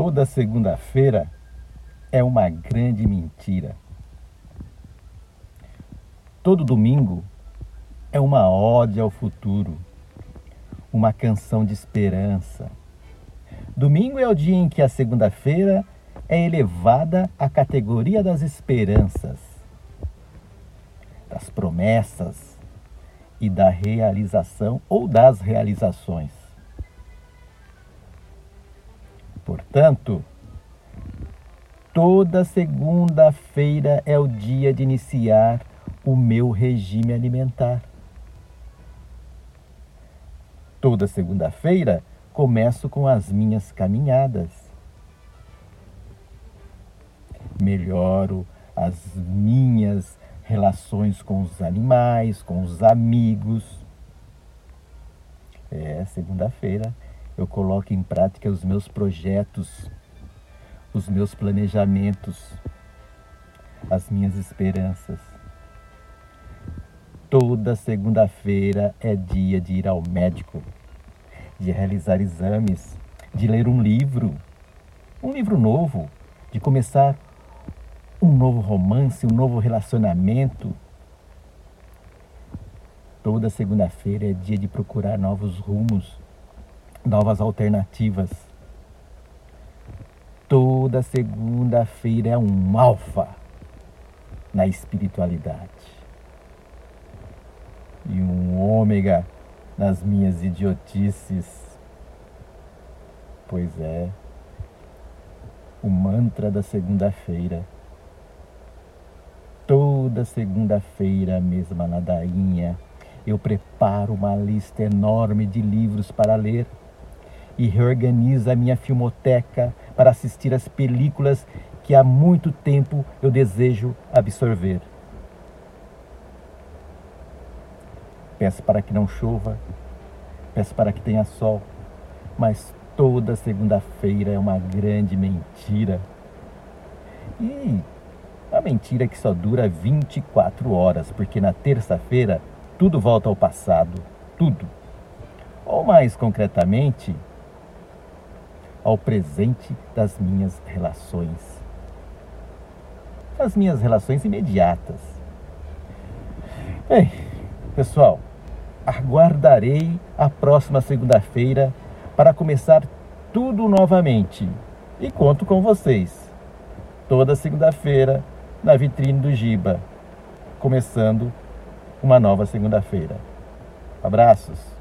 Toda segunda-feira é uma grande mentira. Todo domingo é uma ode ao futuro, uma canção de esperança. Domingo é o dia em que a segunda-feira é elevada à categoria das esperanças, das promessas e da realização ou das realizações. Portanto, toda segunda-feira é o dia de iniciar o meu regime alimentar. Toda segunda-feira começo com as minhas caminhadas. Melhoro as minhas relações com os animais, com os amigos. É, segunda-feira eu coloco em prática os meus projetos, os meus planejamentos, as minhas esperanças. Toda segunda-feira é dia de ir ao médico, de realizar exames, de ler um livro, um livro novo, de começar um novo romance, um novo relacionamento. Toda segunda-feira é dia de procurar novos rumos, novas alternativas. Toda segunda-feira é um alfa na espiritualidade e um ômega nas minhas idiotices. Pois é, o mantra da segunda-feira. Toda segunda-feira, mesma ladainha, eu preparo uma lista enorme de livros para ler e reorganizo a minha filmoteca para assistir às películas que há muito tempo eu desejo absorver. Peço para que não chova, peço para que tenha sol, mas toda segunda-feira é uma grande mentira. E a mentira que só dura 24 horas, porque na terça-feira tudo volta ao passado, tudo. Ou mais concretamente, ao presente das minhas relações. As minhas relações imediatas. Bem, pessoal, aguardarei a próxima segunda-feira para começar tudo novamente. E conto com vocês. Toda segunda-feira na vitrine do Giba, começando uma nova segunda-feira. Abraços.